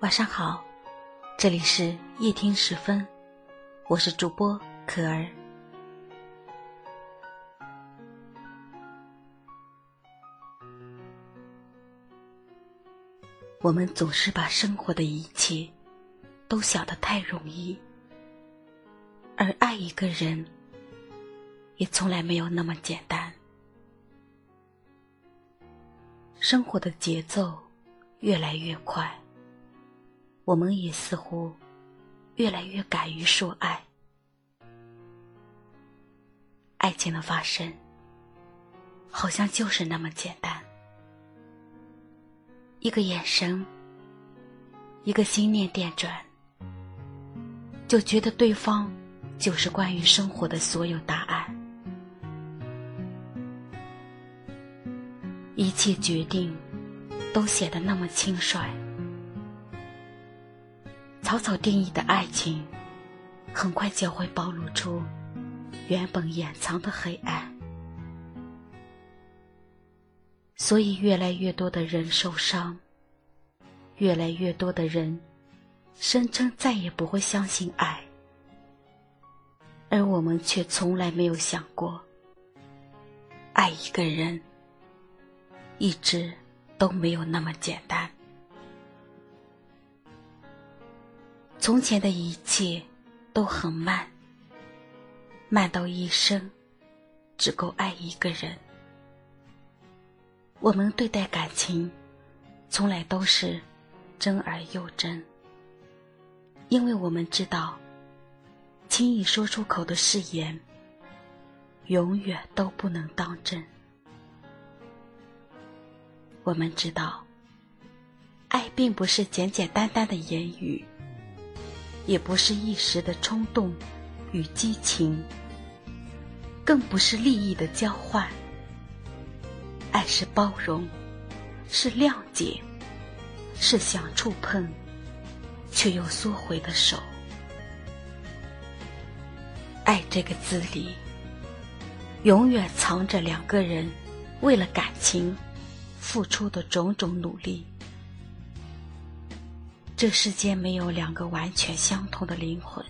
晚上好，这里是夜听时分，我是主播可儿。我们总是把生活的一切都想得太容易，而爱一个人也从来没有那么简单。生活的节奏越来越快。我们也似乎越来越敢于说爱。爱情的发生，好像就是那么简单。一个眼神，一个心念电转，就觉得对方就是关于生活的所有答案。一切决定都显得那么轻率。草草定义的爱情，很快就会暴露出原本掩藏的黑暗。所以，越来越多的人受伤，越来越多的人声称再也不会相信爱，而我们却从来没有想过，爱一个人一直都没有那么简单。从前的一切都很慢，慢到一生只够爱一个人。我们对待感情，从来都是真而又真，因为我们知道，轻易说出口的誓言，永远都不能当真。我们知道，爱并不是简简单单的言语。也不是一时的冲动与激情，更不是利益的交换。爱是包容，是谅解，是想触碰却又缩回的手。爱这个字里，永远藏着两个人为了感情付出的种种努力。这世间没有两个完全相同的灵魂，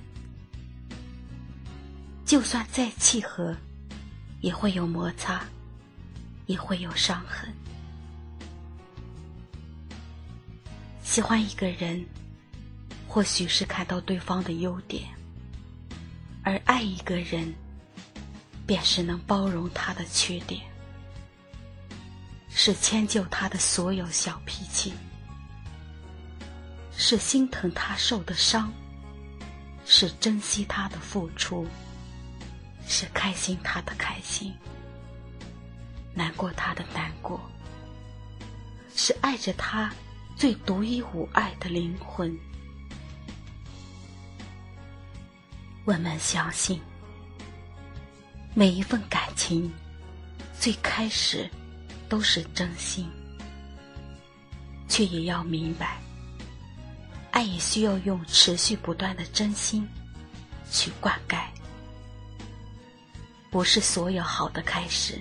就算再契合，也会有摩擦，也会有伤痕。喜欢一个人，或许是看到对方的优点；而爱一个人，便是能包容他的缺点，是迁就他的所有小脾气。是心疼他受的伤，是珍惜他的付出，是开心他的开心，难过他的难过，是爱着他最独一无二的灵魂。我们相信，每一份感情最开始都是真心，却也要明白。爱也需要用持续不断的真心去灌溉。不是所有好的开始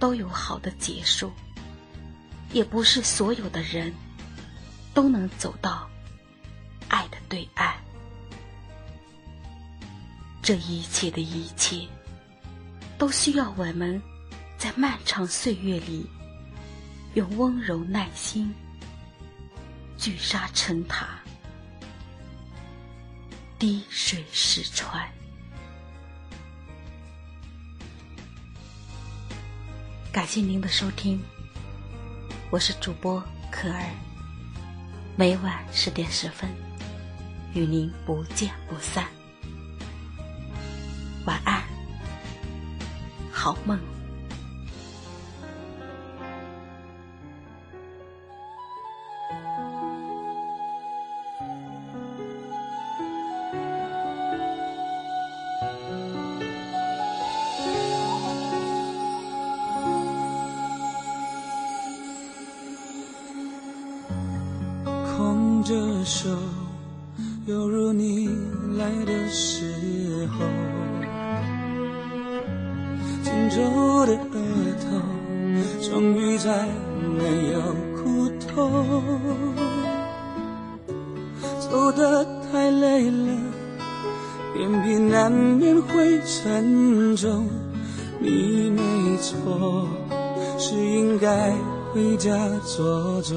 都有好的结束，也不是所有的人都能走到爱的对岸。这一切的一切，都需要我们在漫长岁月里用温柔耐心。聚沙成塔，滴水石穿。感谢您的收听，我是主播可儿。每晚十点十分，与您不见不散。晚安，好梦。着手，犹如你来的时候，紧皱的额头终于再没有苦痛。走得太累了，脸皮难免会沉重。你没错，是应该回家坐坐。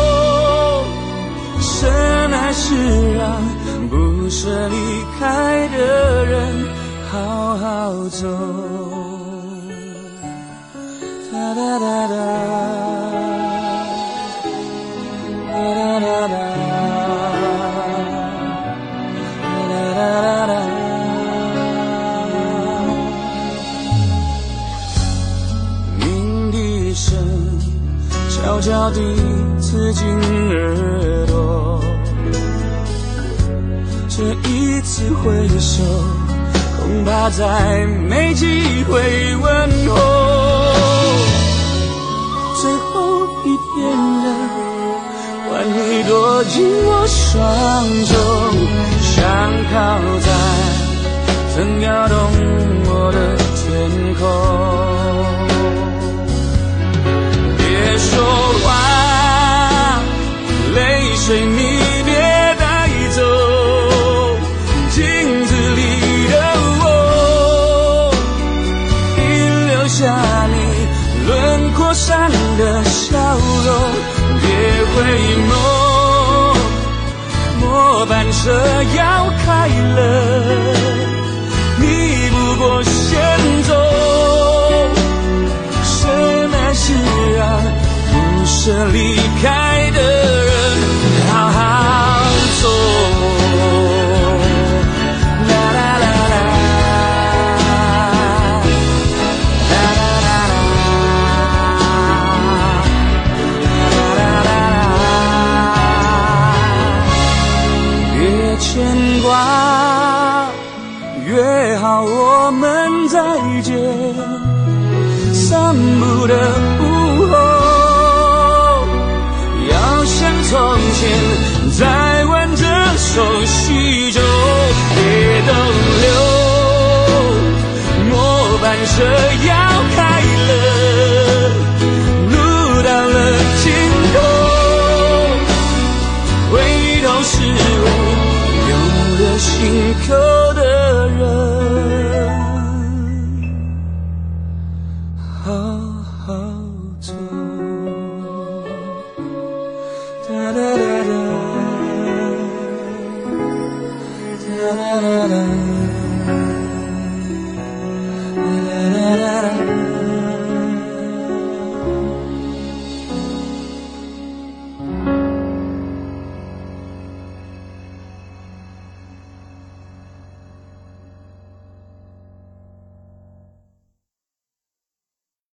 深爱是让不舍离开的人好好走。哒哒哒哒，哒哒哒哒，哒哒哒哒。鸣笛声悄悄地刺进耳朵，这一次挥手，恐怕再没机会问候。你躲进我双手，想靠在曾摇动我的天空。陌生的笑容。别回眸，末班车要开了，你不过先走。什么是让不舍离开牵挂。约好我们再见，散步的午后，要像从前，再挽着手叙旧，别逗留，末半车要。开口的人。好好走哒哒哒哒哒哒哒哒哒哒哒